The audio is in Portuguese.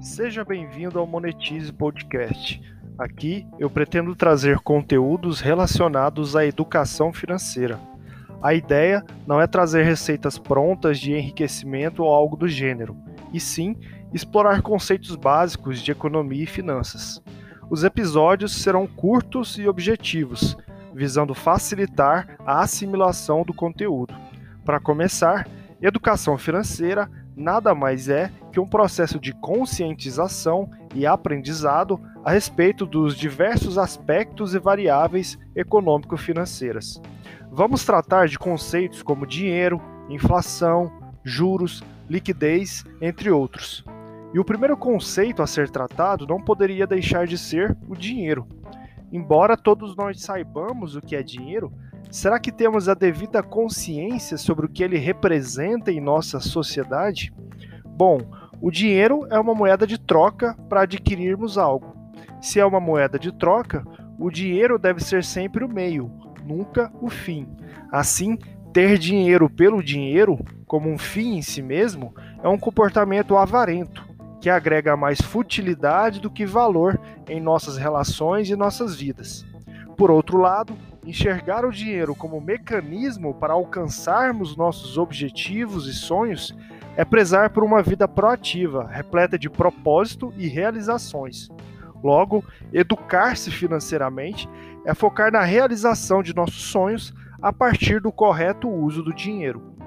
Seja bem-vindo ao Monetize Podcast. Aqui eu pretendo trazer conteúdos relacionados à educação financeira. A ideia não é trazer receitas prontas de enriquecimento ou algo do gênero, e sim explorar conceitos básicos de economia e finanças. Os episódios serão curtos e objetivos, visando facilitar a assimilação do conteúdo. Para começar, educação financeira nada mais é que um processo de conscientização e aprendizado a respeito dos diversos aspectos e variáveis econômico-financeiras. Vamos tratar de conceitos como dinheiro, inflação, juros, liquidez, entre outros. E o primeiro conceito a ser tratado não poderia deixar de ser o dinheiro. Embora todos nós saibamos o que é dinheiro, Será que temos a devida consciência sobre o que ele representa em nossa sociedade? Bom, o dinheiro é uma moeda de troca para adquirirmos algo. Se é uma moeda de troca, o dinheiro deve ser sempre o meio, nunca o fim. Assim, ter dinheiro pelo dinheiro, como um fim em si mesmo, é um comportamento avarento, que agrega mais futilidade do que valor em nossas relações e nossas vidas. Por outro lado, enxergar o dinheiro como mecanismo para alcançarmos nossos objetivos e sonhos é prezar por uma vida proativa, repleta de propósito e realizações. Logo, educar-se financeiramente é focar na realização de nossos sonhos a partir do correto uso do dinheiro.